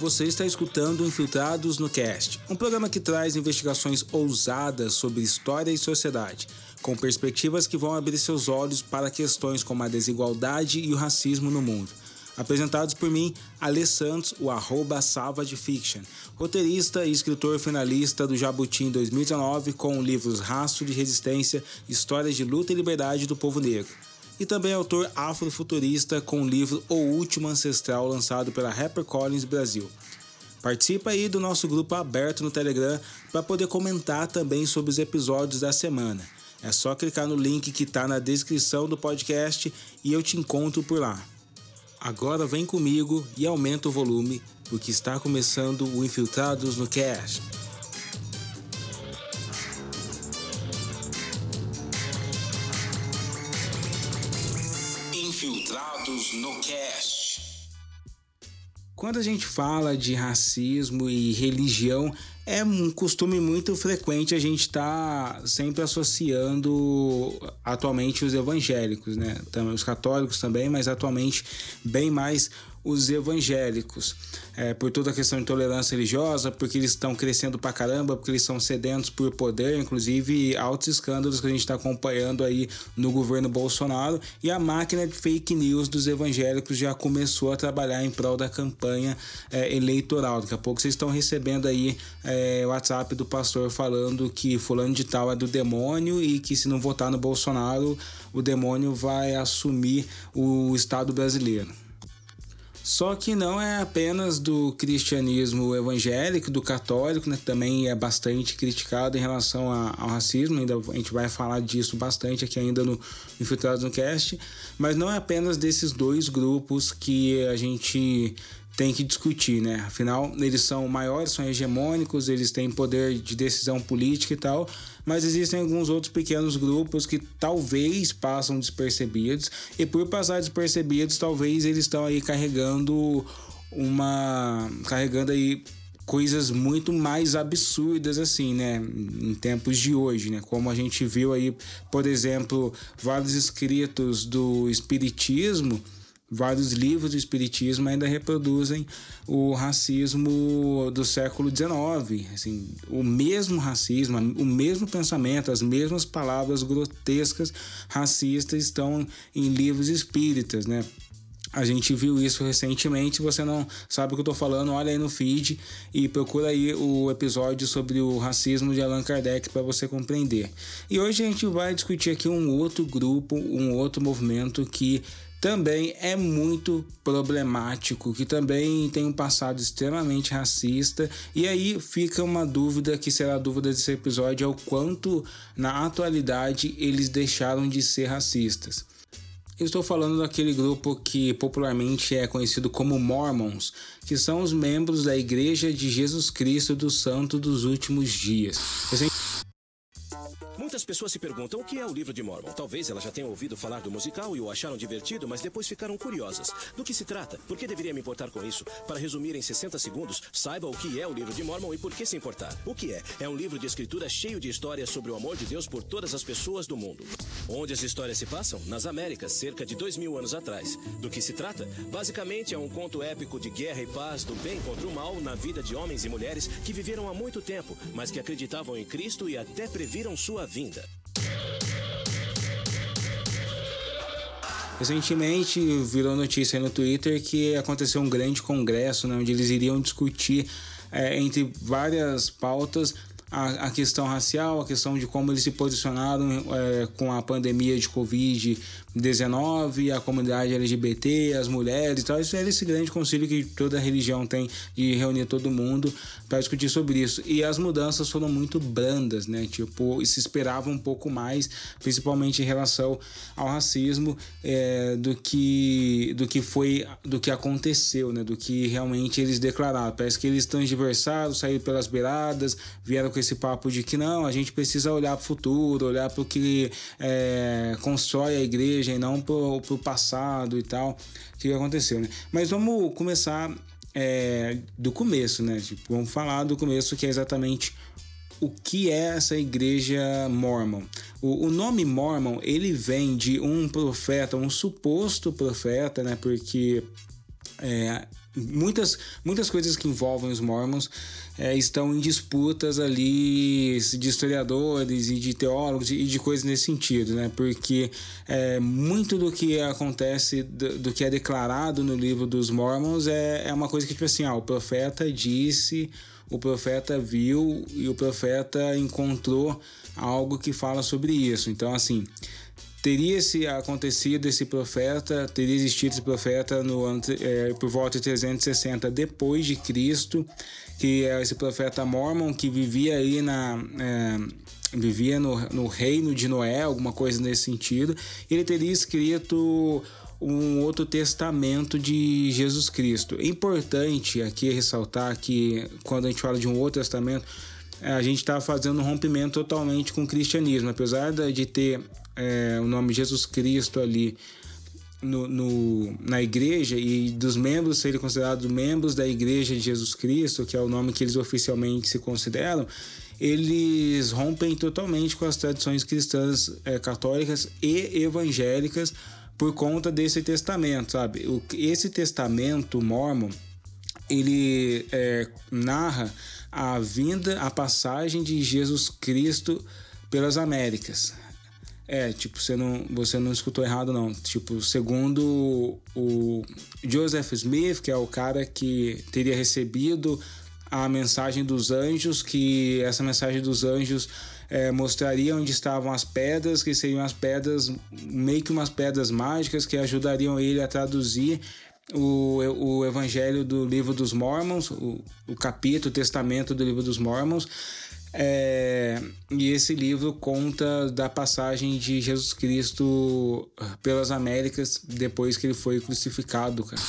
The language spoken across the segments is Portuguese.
Você está escutando Infiltrados no Cast, um programa que traz investigações ousadas sobre história e sociedade, com perspectivas que vão abrir seus olhos para questões como a desigualdade e o racismo no mundo. Apresentados por mim, Alê Santos, o arroba Salva de Fiction, roteirista e escritor finalista do Jabuti em 2019 com livros Rastro de Resistência, Histórias de Luta e Liberdade do Povo Negro e também autor afrofuturista com o livro O Último Ancestral, lançado pela HarperCollins Brasil. Participa aí do nosso grupo aberto no Telegram para poder comentar também sobre os episódios da semana. É só clicar no link que está na descrição do podcast e eu te encontro por lá. Agora vem comigo e aumenta o volume, porque está começando o Infiltrados no Cast. No Cast. Quando a gente fala de racismo e religião, é um costume muito frequente a gente estar tá sempre associando atualmente os evangélicos, né? Os católicos também, mas atualmente bem mais os evangélicos, é, por toda a questão de tolerância religiosa, porque eles estão crescendo pra caramba, porque eles são sedentos por poder, inclusive altos escândalos que a gente está acompanhando aí no governo Bolsonaro, e a máquina de fake news dos evangélicos já começou a trabalhar em prol da campanha é, eleitoral. Daqui a pouco vocês estão recebendo aí é, WhatsApp do pastor falando que fulano de tal é do demônio e que se não votar no Bolsonaro, o demônio vai assumir o Estado brasileiro. Só que não é apenas do cristianismo evangélico, do católico, né, que também é bastante criticado em relação a, ao racismo, ainda a gente vai falar disso bastante aqui ainda no Infiltrados no Cast, mas não é apenas desses dois grupos que a gente tem que discutir, né? Afinal, eles são maiores, são hegemônicos, eles têm poder de decisão política e tal, mas existem alguns outros pequenos grupos que talvez passam despercebidos e por passar despercebidos, talvez eles estão aí carregando uma carregando aí coisas muito mais absurdas assim, né, em tempos de hoje, né? Como a gente viu aí, por exemplo, vários escritos do espiritismo vários livros do espiritismo ainda reproduzem o racismo do século XIX, assim, o mesmo racismo, o mesmo pensamento, as mesmas palavras grotescas racistas estão em livros espíritas, né? A gente viu isso recentemente. Você não sabe o que eu tô falando, olha aí no feed e procura aí o episódio sobre o racismo de Allan Kardec para você compreender. E hoje a gente vai discutir aqui um outro grupo, um outro movimento que também é muito problemático, que também tem um passado extremamente racista. E aí fica uma dúvida que será a dúvida desse episódio: é o quanto na atualidade eles deixaram de ser racistas. Eu estou falando daquele grupo que popularmente é conhecido como Mormons, que são os membros da Igreja de Jesus Cristo do Santo dos Últimos Dias. Pessoas se perguntam o que é o livro de Mormon. Talvez elas já tenham ouvido falar do musical e o acharam divertido, mas depois ficaram curiosas. Do que se trata? Por que deveria me importar com isso? Para resumir em 60 segundos, saiba o que é o livro de Mormon e por que se importar. O que é? É um livro de escritura cheio de histórias sobre o amor de Deus por todas as pessoas do mundo. Onde as histórias se passam? Nas Américas, cerca de dois mil anos atrás. Do que se trata? Basicamente é um conto épico de guerra e paz, do bem contra o mal, na vida de homens e mulheres que viveram há muito tempo, mas que acreditavam em Cristo e até previram sua vida. Recentemente virou notícia no Twitter que aconteceu um grande congresso né, onde eles iriam discutir é, entre várias pautas a, a, questão racial, a questão de como eles se posicionaram é, com a pandemia de Covid 19, a comunidade LGBT, as mulheres e tal. Isso era esse grande concílio que toda religião tem de reunir todo mundo para discutir sobre isso. E as mudanças foram muito brandas, né? Tipo, se esperava um pouco mais, principalmente em relação ao racismo, é, do que do que foi, do que aconteceu, né? Do que realmente eles declararam. Parece que eles estão diversados, saíram pelas beiradas, vieram com esse papo de que não, a gente precisa olhar para o futuro, olhar para o que é, constrói a igreja igreja e não pro, pro passado e tal, que aconteceu, né? Mas vamos começar é, do começo, né? Tipo, vamos falar do começo, que é exatamente o que é essa igreja mormon. O, o, nome mormon, ele vem de um profeta, um suposto profeta, né? Porque é, muitas, muitas coisas que envolvem os Mormons é, estão em disputas ali de historiadores e de teólogos e de coisas nesse sentido, né? Porque é, muito do que acontece, do, do, que é declarado no livro dos Mormons é, é uma coisa que, tipo assim, ah, o profeta disse, o profeta viu e o profeta encontrou algo que fala sobre isso. Então, assim, teria se acontecido esse profeta, teria existido esse profeta no é, por volta de 360 depois de Cristo, que é esse profeta Mormon que vivia aí na é, vivia no, no reino de Noé, alguma coisa nesse sentido. Ele teria escrito um outro testamento de Jesus Cristo. É importante aqui ressaltar que quando a gente fala de um outro testamento, a gente está fazendo um rompimento totalmente com o cristianismo, apesar de ter é, o nome Jesus Cristo ali no, no, na igreja e dos membros serem considerados membros da igreja de Jesus Cristo, que é o nome que eles oficialmente se consideram, eles rompem totalmente com as tradições cristãs é, católicas e evangélicas por conta desse testamento, sabe? O, esse testamento mormon ele é, narra a vinda, a passagem de Jesus Cristo pelas Américas. É, tipo, você não, você não escutou errado, não. Tipo, segundo o Joseph Smith, que é o cara que teria recebido a mensagem dos anjos, que essa mensagem dos anjos é, mostraria onde estavam as pedras, que seriam as pedras, meio que umas pedras mágicas que ajudariam ele a traduzir o, o evangelho do livro dos Mormons, o, o capítulo, o testamento do livro dos Mormons. É, e esse livro conta da passagem de Jesus Cristo pelas Américas depois que ele foi crucificado, cara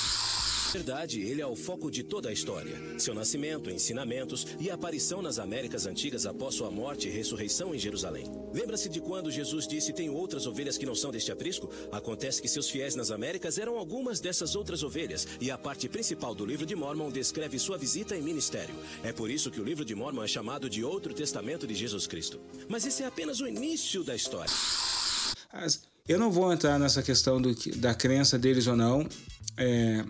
verdade, ele é o foco de toda a história. Seu nascimento, ensinamentos e aparição nas Américas Antigas após sua morte e ressurreição em Jerusalém. Lembra-se de quando Jesus disse: Tenho outras ovelhas que não são deste aprisco? Acontece que seus fiéis nas Américas eram algumas dessas outras ovelhas, e a parte principal do livro de Mormon descreve sua visita e ministério. É por isso que o livro de Mormon é chamado de Outro Testamento de Jesus Cristo. Mas esse é apenas o início da história. Eu não vou entrar nessa questão do, da crença deles ou não. É,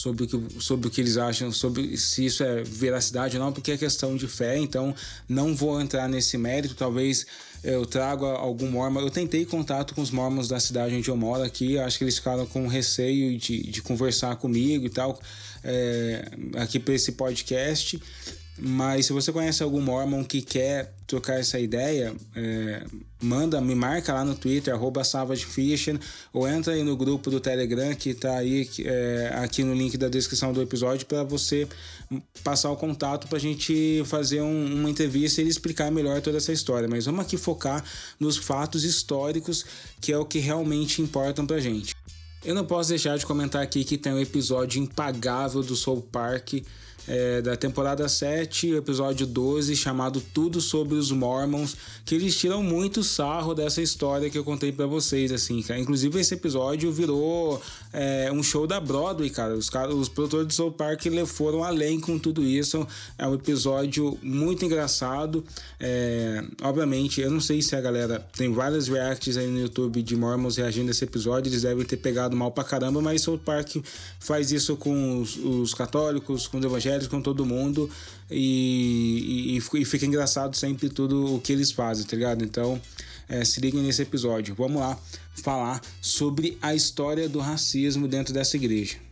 sobre o que, sobre o que eles acham, sobre se isso é veracidade ou não, porque é questão de fé, então não vou entrar nesse mérito. Talvez eu trago algum mormon. Eu tentei contato com os mormons da cidade onde eu moro aqui, acho que eles ficaram com receio de, de conversar comigo e tal, é, aqui para esse podcast. Mas se você conhece algum Mormon que quer trocar essa ideia, é, manda, me marca lá no Twitter, arroba ou entra aí no grupo do Telegram que está aí é, aqui no link da descrição do episódio para você passar o contato para a gente fazer um, uma entrevista e explicar melhor toda essa história. Mas vamos aqui focar nos fatos históricos, que é o que realmente importam para gente. Eu não posso deixar de comentar aqui que tem um episódio impagável do Soul Park é, da temporada 7, episódio 12, chamado Tudo sobre os Mormons, que eles tiram muito sarro dessa história que eu contei para vocês, assim, cara. Inclusive, esse episódio virou é, um show da Broadway, cara. Os, os produtores de Soul Park foram além com tudo isso. É um episódio muito engraçado. É, obviamente, eu não sei se a galera tem várias reacts aí no YouTube de Mormons reagindo a esse episódio, eles devem ter pegado mal pra caramba, mas Soul Park faz isso com os, os católicos, com os evangélicos com todo mundo e, e, e, fica engraçado sempre tudo o que eles fazem, tá ligado? Então, é, se liguem nesse episódio. Vamos lá falar sobre a história do racismo dentro dessa igreja.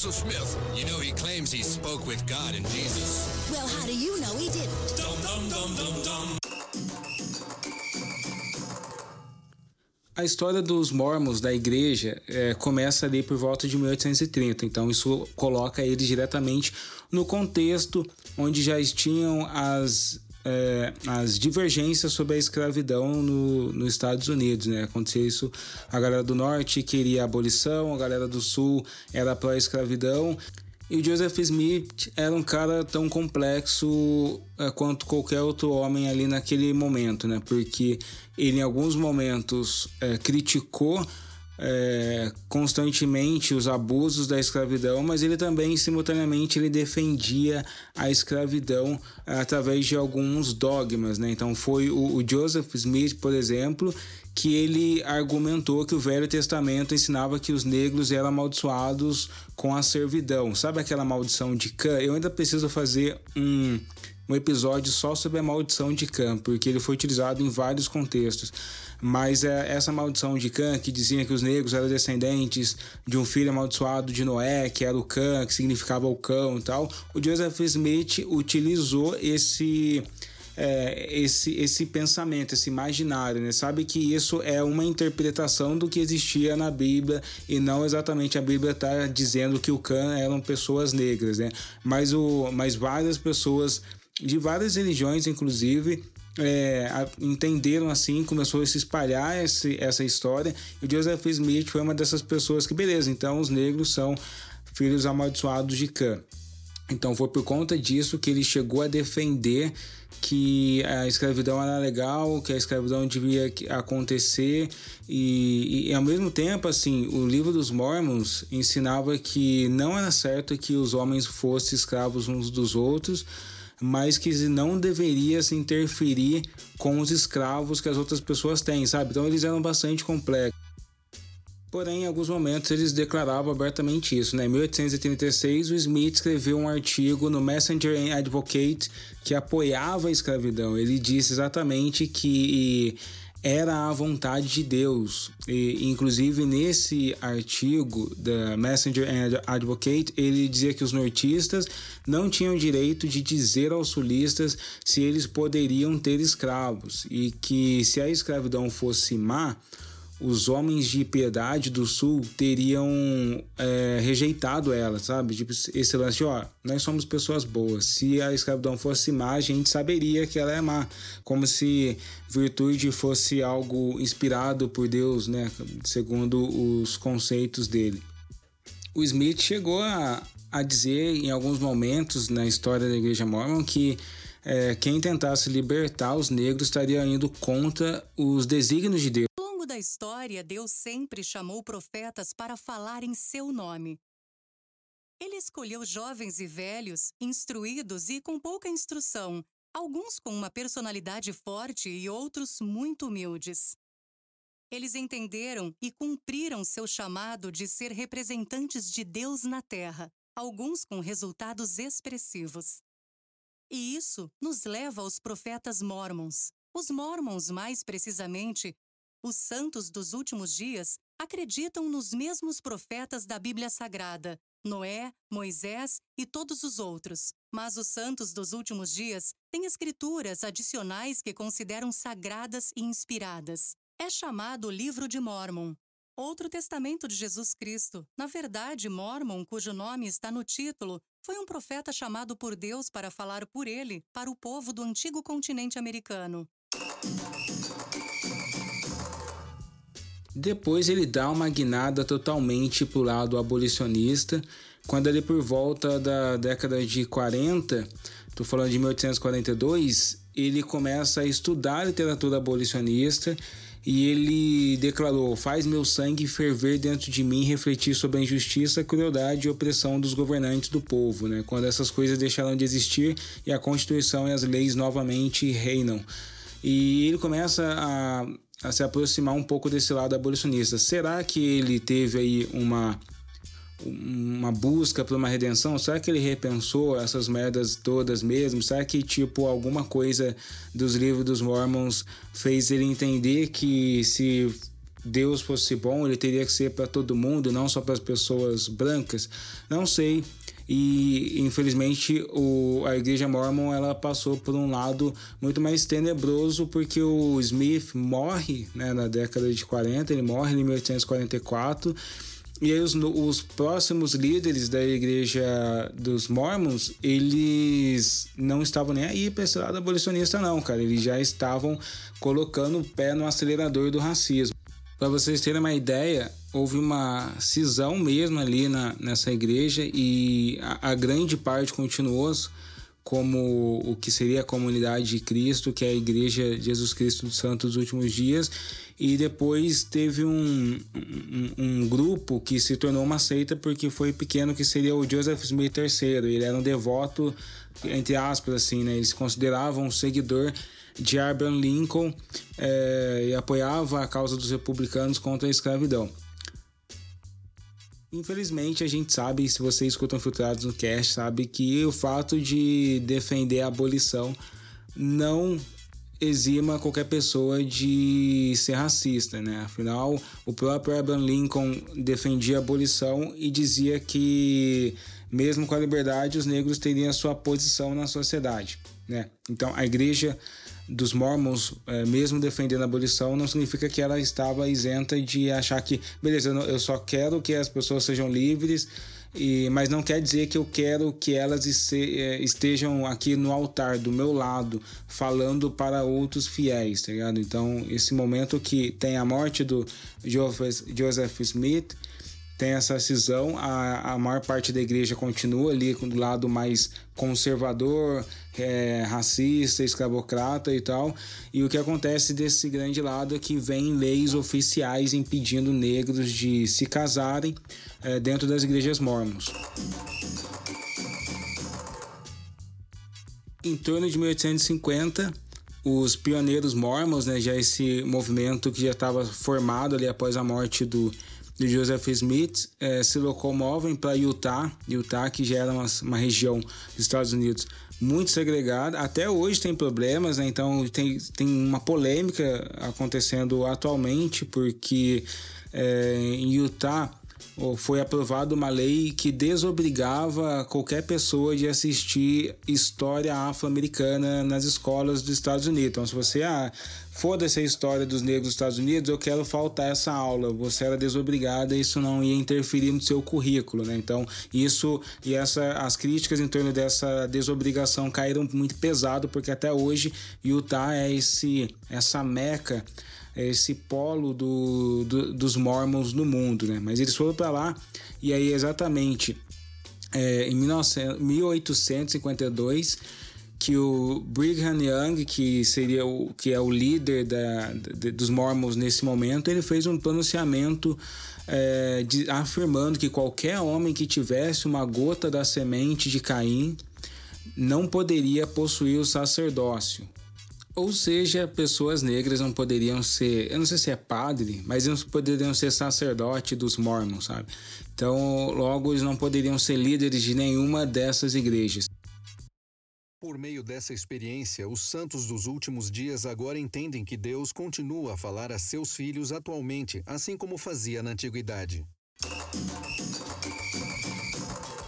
Joseph Smith. You know he claims he spoke with God and Jesus. Well, how do you know he didn't? Dum, dum, dum, dum, dum. A história dos mormons da igreja é, começa ali por volta de 1830, então isso coloca eles diretamente no contexto onde já tinham as é, as divergências sobre a escravidão no, nos Estados Unidos, né? Acontecia isso, a galera do norte queria a abolição, a galera do sul era pró-escravidão. E o Joseph Smith era um cara tão complexo é, quanto qualquer outro homem ali naquele momento, né? Porque ele em alguns momentos é, criticou é, constantemente os abusos da escravidão, mas ele também simultaneamente ele defendia a escravidão através de alguns dogmas, né? Então foi o, o Joseph Smith, por exemplo, que ele argumentou que o Velho Testamento ensinava que os negros eram amaldiçoados com a servidão. Sabe aquela maldição de Cã? Eu ainda preciso fazer um, um episódio só sobre a maldição de Cã, porque ele foi utilizado em vários contextos. Mas é, essa maldição de Cã, que dizia que os negros eram descendentes de um filho amaldiçoado de Noé, que era o Cã, que significava o cão e tal, o Joseph Smith utilizou esse. É, esse, esse pensamento, esse imaginário, né? Sabe que isso é uma interpretação do que existia na Bíblia e não exatamente a Bíblia está dizendo que o Cã eram pessoas negras, né? Mas, o, mas várias pessoas de várias religiões, inclusive, é, entenderam assim, começou a se espalhar esse, essa história. E Joseph Smith foi uma dessas pessoas que, beleza, então os negros são filhos amaldiçoados de Cã. Então foi por conta disso que ele chegou a defender que a escravidão era legal, que a escravidão devia acontecer e, e, ao mesmo tempo assim o livro dos Mormons ensinava que não era certo que os homens fossem escravos uns dos outros, mas que não deveria se interferir com os escravos que as outras pessoas têm, sabe? Então eles eram bastante complexos. Porém, em alguns momentos eles declaravam abertamente isso. Né? Em 1836, o Smith escreveu um artigo no Messenger Advocate que apoiava a escravidão. Ele disse exatamente que era a vontade de Deus. E, inclusive, nesse artigo da Messenger and Advocate, ele dizia que os nortistas não tinham direito de dizer aos sulistas se eles poderiam ter escravos e que se a escravidão fosse má, os homens de piedade do sul teriam é, rejeitado ela, sabe? Tipo, esse lance, ó, nós somos pessoas boas. Se a escravidão fosse má, a gente saberia que ela é má. Como se virtude fosse algo inspirado por Deus, né? Segundo os conceitos dele. O Smith chegou a, a dizer em alguns momentos na história da Igreja Mormon que é, quem tentasse libertar os negros estaria indo contra os desígnios de Deus da história, Deus sempre chamou profetas para falar em seu nome. Ele escolheu jovens e velhos, instruídos e com pouca instrução, alguns com uma personalidade forte e outros muito humildes. Eles entenderam e cumpriram seu chamado de ser representantes de Deus na Terra, alguns com resultados expressivos. E isso nos leva aos profetas mormons. Os mormons, mais precisamente, os santos dos últimos dias acreditam nos mesmos profetas da Bíblia Sagrada, Noé, Moisés e todos os outros. Mas os santos dos últimos dias têm escrituras adicionais que consideram sagradas e inspiradas. É chamado Livro de Mormon. Outro testamento de Jesus Cristo. Na verdade, Mormon, cujo nome está no título, foi um profeta chamado por Deus para falar por ele para o povo do antigo continente americano. Depois ele dá uma guinada totalmente para o lado abolicionista, quando ele por volta da década de 40, estou falando de 1842, ele começa a estudar a literatura abolicionista e ele declarou: Faz meu sangue ferver dentro de mim refletir sobre a injustiça, crueldade e opressão dos governantes do povo, né? quando essas coisas deixaram de existir e a Constituição e as leis novamente reinam. E ele começa a a se aproximar um pouco desse lado abolicionista. Será que ele teve aí uma uma busca por uma redenção? Será que ele repensou essas merdas todas mesmo? Será que tipo alguma coisa dos livros dos Mormons fez ele entender que se Deus fosse bom, ele teria que ser para todo mundo, não só para as pessoas brancas? Não sei e infelizmente o, a igreja mormon ela passou por um lado muito mais tenebroso porque o Smith morre né, na década de 40, ele morre em 1844 e aí os, os próximos líderes da igreja dos mormons, eles não estavam nem aí para esse lado abolicionista não, cara, eles já estavam colocando o pé no acelerador do racismo. Para vocês terem uma ideia, houve uma cisão mesmo ali na, nessa igreja e a, a grande parte continuou como o que seria a comunidade de Cristo, que é a Igreja de Jesus Cristo dos Santos dos Últimos Dias, e depois teve um, um, um, grupo que se tornou uma seita porque foi pequeno, que seria o Joseph Smith III. Ele era um devoto, entre aspas, assim, né? Ele se considerava um seguidor de Abraham Lincoln é, e apoiava a causa dos republicanos contra a escravidão. Infelizmente, a gente sabe, se vocês escutam Filtrados no Cast, sabe que o fato de defender a abolição não exima qualquer pessoa de ser racista, né? Afinal, o próprio Abraham Lincoln defendia a abolição e dizia que, mesmo com a liberdade, os negros teriam a sua posição na sociedade, né? Então, a igreja dos Mormons, é, mesmo defendendo a abolição, não significa que ela estava isenta de achar que, beleza, eu só quero que as pessoas sejam livres, e, mas não quer dizer que eu quero que elas é, estejam aqui no altar do meu lado, falando para outros fiéis, tá ligado? Então, esse momento que tem a morte do Joseph Smith, tem essa cisão, a, a maior parte da igreja continua ali do lado mais conservador, é, racista, escravocrata e tal. E o que acontece desse grande lado é que vem leis oficiais impedindo negros de se casarem é, dentro das igrejas mormons. Em torno de 1850, os pioneiros mormons, né, já esse movimento que já estava formado ali após a morte do de Joseph Smith é, se locomovem para Utah, Utah que já era uma, uma, região dos Estados Unidos muito segregada. Até hoje tem problemas, né? então tem, tem uma polêmica acontecendo atualmente, porque é, em Utah foi aprovada uma lei que desobrigava qualquer pessoa de assistir história afro-americana nas escolas dos Estados Unidos. Então, se você ah, foda-se a história dos negros dos Estados Unidos, eu quero faltar essa aula. Você era desobrigada, isso não ia interferir no seu currículo, né? Então, isso e essa as críticas em torno dessa desobrigação caíram muito pesado, porque até hoje Utah é esse essa meca esse polo do, do, dos mormons no mundo, né? Mas eles foram para lá e aí exatamente é, em 19, 1852 que o Brigham Young, que seria o que é o líder da, de, dos mormons nesse momento, ele fez um pronunciamento é, de, afirmando que qualquer homem que tivesse uma gota da semente de Caim não poderia possuir o sacerdócio. Ou seja, pessoas negras não poderiam ser, eu não sei se é padre, mas eles poderiam ser sacerdote dos mormons, sabe? Então, logo eles não poderiam ser líderes de nenhuma dessas igrejas. Por meio dessa experiência, os santos dos últimos dias agora entendem que Deus continua a falar a seus filhos atualmente, assim como fazia na antiguidade.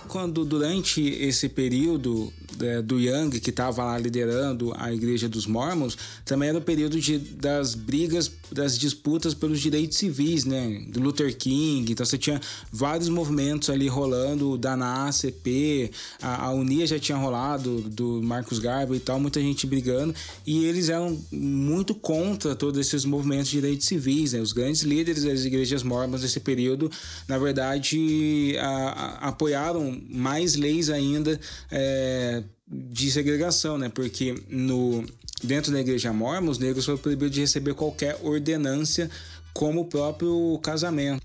Quando durante esse período é, do Young, que estava lá liderando a Igreja dos Mormons, também era o período de, das brigas, das disputas pelos direitos civis, né? Do Luther King. Então você tinha vários movimentos ali rolando, da NAACP, a, a Unia já tinha rolado, do Marcos Garvey e tal, muita gente brigando. E eles eram muito contra todos esses movimentos de direitos civis, né? Os grandes líderes das igrejas mormons desse período, na verdade, a, a, apoiaram mais leis ainda é, de segregação, né? Porque no, dentro da igreja mormon, os negros foram proibidos de receber qualquer ordenância, como o próprio casamento.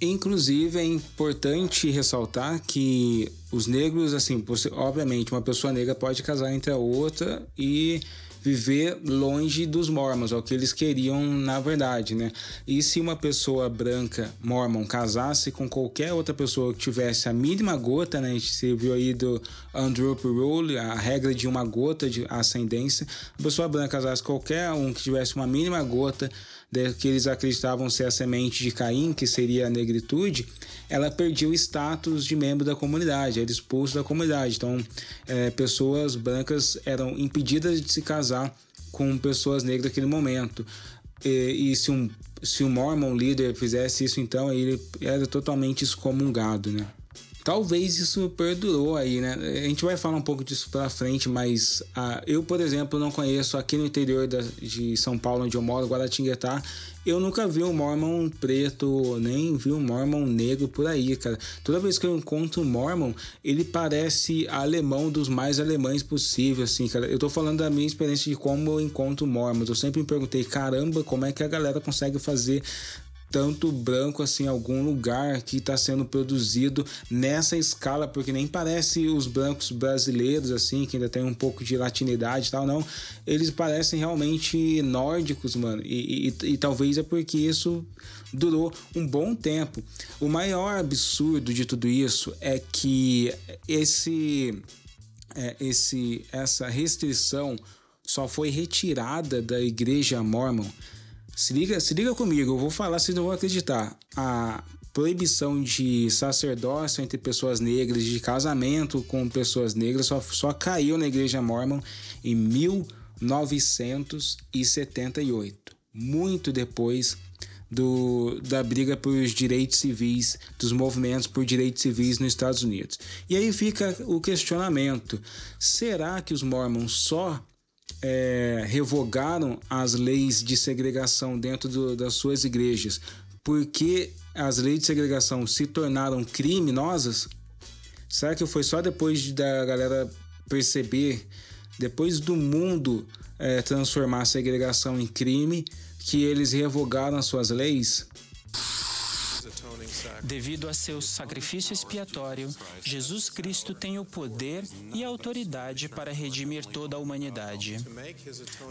Inclusive, é importante ressaltar que os negros, assim, obviamente, uma pessoa negra pode casar entre a outra e viver longe dos mormons, é o que eles queriam na verdade, né? E se uma pessoa branca mormon casasse com qualquer outra pessoa que tivesse a mínima gota, né? A gente viu aí do Andrew Rule, a regra de uma gota de ascendência, a pessoa branca casasse com qualquer um que tivesse uma mínima gota que eles acreditavam ser a semente de Caim, que seria a negritude, ela perdia o status de membro da comunidade, era expulso da comunidade. Então, é, pessoas brancas eram impedidas de se casar com pessoas negras naquele momento. E, e se um se o Mormon líder fizesse isso, então ele era totalmente excomungado, né? Talvez isso perdurou aí, né? A gente vai falar um pouco disso pela frente, mas uh, eu, por exemplo, não conheço aqui no interior da, de São Paulo, onde eu moro, Guaratinguetá, eu nunca vi um Mormon preto, nem vi um Mormon negro por aí, cara. Toda vez que eu encontro um Mormon, ele parece alemão dos mais alemães possível, assim, cara. Eu tô falando da minha experiência de como eu encontro Mormons. Eu sempre me perguntei, caramba, como é que a galera consegue fazer tanto branco assim em algum lugar que está sendo produzido nessa escala, porque nem parece os brancos brasileiros assim, que ainda tem um pouco de latinidade e tal, não. Eles parecem realmente nórdicos, mano. E, e, e talvez é porque isso durou um bom tempo. O maior absurdo de tudo isso é que esse, é, esse essa restrição só foi retirada da igreja mormon se liga, se liga comigo, eu vou falar, vocês não vão acreditar. A proibição de sacerdócio entre pessoas negras, de casamento com pessoas negras, só, só caiu na igreja mormon em 1978, muito depois do, da briga por direitos civis, dos movimentos por direitos civis nos Estados Unidos. E aí fica o questionamento: será que os mormons só é, revogaram as leis de segregação dentro do, das suas igrejas porque as leis de segregação se tornaram criminosas? Será que foi só depois da galera perceber, depois do mundo é, transformar a segregação em crime, que eles revogaram as suas leis? Devido a seu sacrifício expiatório, Jesus Cristo tem o poder e a autoridade para redimir toda a humanidade.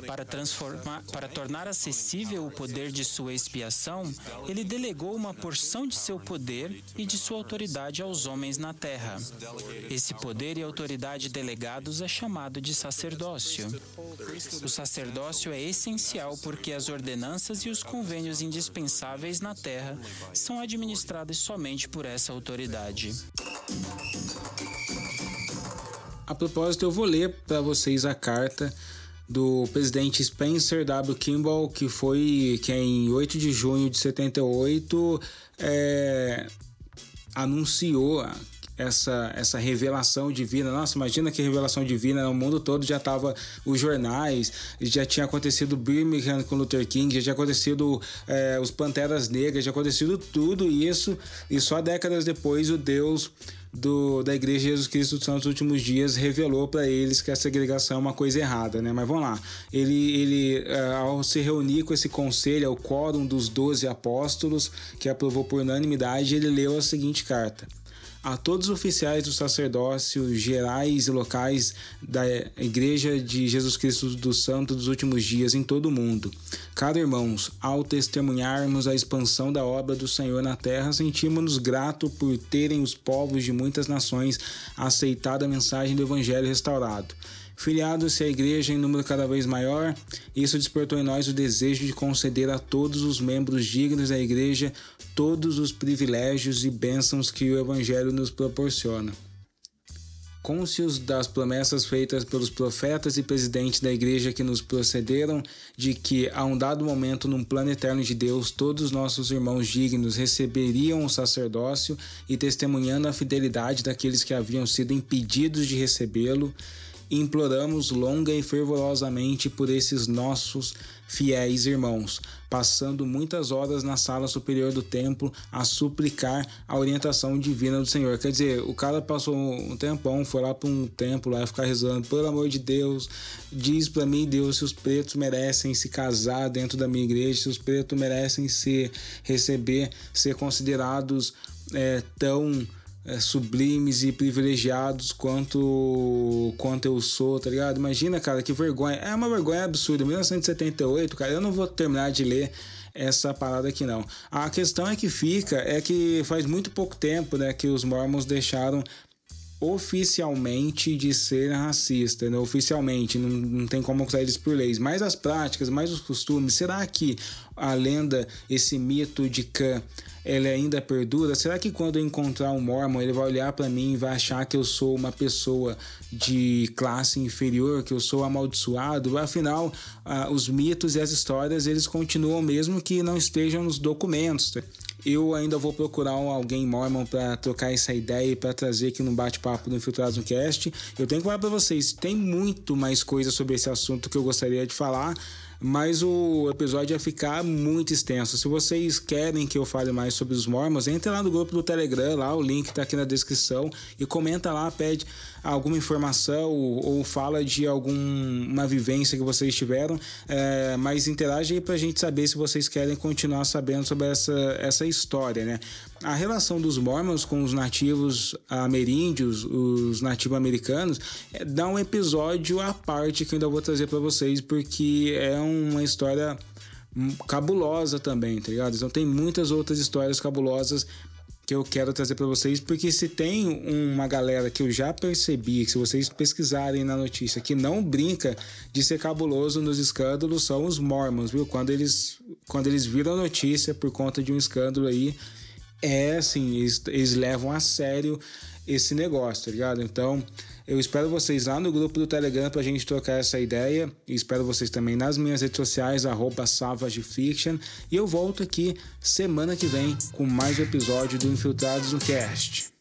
Para, transformar, para tornar acessível o poder de sua expiação, ele delegou uma porção de seu poder e de sua autoridade aos homens na terra. Esse poder e autoridade delegados é chamado de sacerdócio. O sacerdócio é essencial porque as ordenanças e os convênios indispensáveis na terra são administrados somente por essa autoridade. A propósito, eu vou ler para vocês a carta do presidente Spencer W. Kimball, que foi que em 8 de junho de 78 é, anunciou essa, essa revelação divina. Nossa, imagina que revelação divina no mundo todo já tava os jornais, já tinha acontecido Birmingham com Luther King, já tinha acontecido é, os Panteras Negras, já acontecido tudo isso e só décadas depois o Deus do, da Igreja Jesus Cristo dos Santos Últimos Dias revelou para eles que a segregação é uma coisa errada, né? Mas vamos lá. Ele, ele é, ao se reunir com esse conselho, é o quórum dos doze apóstolos, que aprovou por unanimidade, ele leu a seguinte carta a todos os oficiais do sacerdócio gerais e locais da Igreja de Jesus Cristo do Santo dos últimos dias em todo o mundo. Caro irmãos, ao testemunharmos a expansão da obra do Senhor na terra, sentimos-nos gratos por terem os povos de muitas nações aceitado a mensagem do Evangelho restaurado. Filiados-se à igreja em número cada vez maior, isso despertou em nós o desejo de conceder a todos os membros dignos da igreja todos os privilégios e bênçãos que o Evangelho nos proporciona. Cônscios das promessas feitas pelos profetas e presidentes da igreja que nos procederam, de que, a um dado momento, num plano eterno de Deus, todos nossos irmãos dignos receberiam o sacerdócio e, testemunhando a fidelidade daqueles que haviam sido impedidos de recebê-lo, imploramos longa e fervorosamente por esses nossos fiéis irmãos, passando muitas horas na sala superior do templo a suplicar a orientação divina do Senhor. Quer dizer, o cara passou um tempão, foi lá para um templo lá ficar rezando, pelo amor de Deus, diz para mim, Deus, se os pretos merecem se casar dentro da minha igreja, se os pretos merecem se receber, ser considerados é, tão é, sublimes e privilegiados quanto quanto eu sou, tá ligado? Imagina, cara, que vergonha. É uma vergonha absurda. 1978, cara, eu não vou terminar de ler essa parada aqui não. A questão é que fica é que faz muito pouco tempo, né, que os mormons deixaram oficialmente de ser racista, né? oficialmente, não, não tem como acusar eles por leis, mas as práticas, mais os costumes, será que a lenda, esse mito de Khan ele ainda perdura? Será que quando eu encontrar um Mormon, ele vai olhar para mim e vai achar que eu sou uma pessoa de classe inferior, que eu sou amaldiçoado? Afinal, ah, os mitos e as histórias, eles continuam mesmo que não estejam nos documentos. Eu ainda vou procurar alguém mormon para trocar essa ideia e para trazer aqui no bate-papo do Infiltrados no Cast. Eu tenho que falar para vocês, tem muito mais coisa sobre esse assunto que eu gostaria de falar mas o episódio ia ficar muito extenso. Se vocês querem que eu fale mais sobre os Mormons, entre lá no grupo do Telegram, lá o link tá aqui na descrição e comenta lá, pede alguma informação ou, ou fala de alguma vivência que vocês tiveram, é, mas interage aí pra gente saber se vocês querem continuar sabendo sobre essa, essa história, né? A relação dos Mormons com os nativos ameríndios, os nativos americanos, é, dá um episódio à parte que eu ainda vou trazer para vocês, porque é uma história cabulosa também, tá ligado? Então tem muitas outras histórias cabulosas que eu quero trazer para vocês, porque se tem uma galera que eu já percebi, que se vocês pesquisarem na notícia, que não brinca de ser cabuloso nos escândalos, são os Mormons, viu? Quando eles, quando eles viram a notícia por conta de um escândalo aí, é assim, eles, eles levam a sério esse negócio, tá ligado? Então, eu espero vocês lá no grupo do Telegram pra gente trocar essa ideia. E espero vocês também nas minhas redes sociais, arroba SavageFiction. E eu volto aqui semana que vem com mais um episódio do Infiltrados no Cast.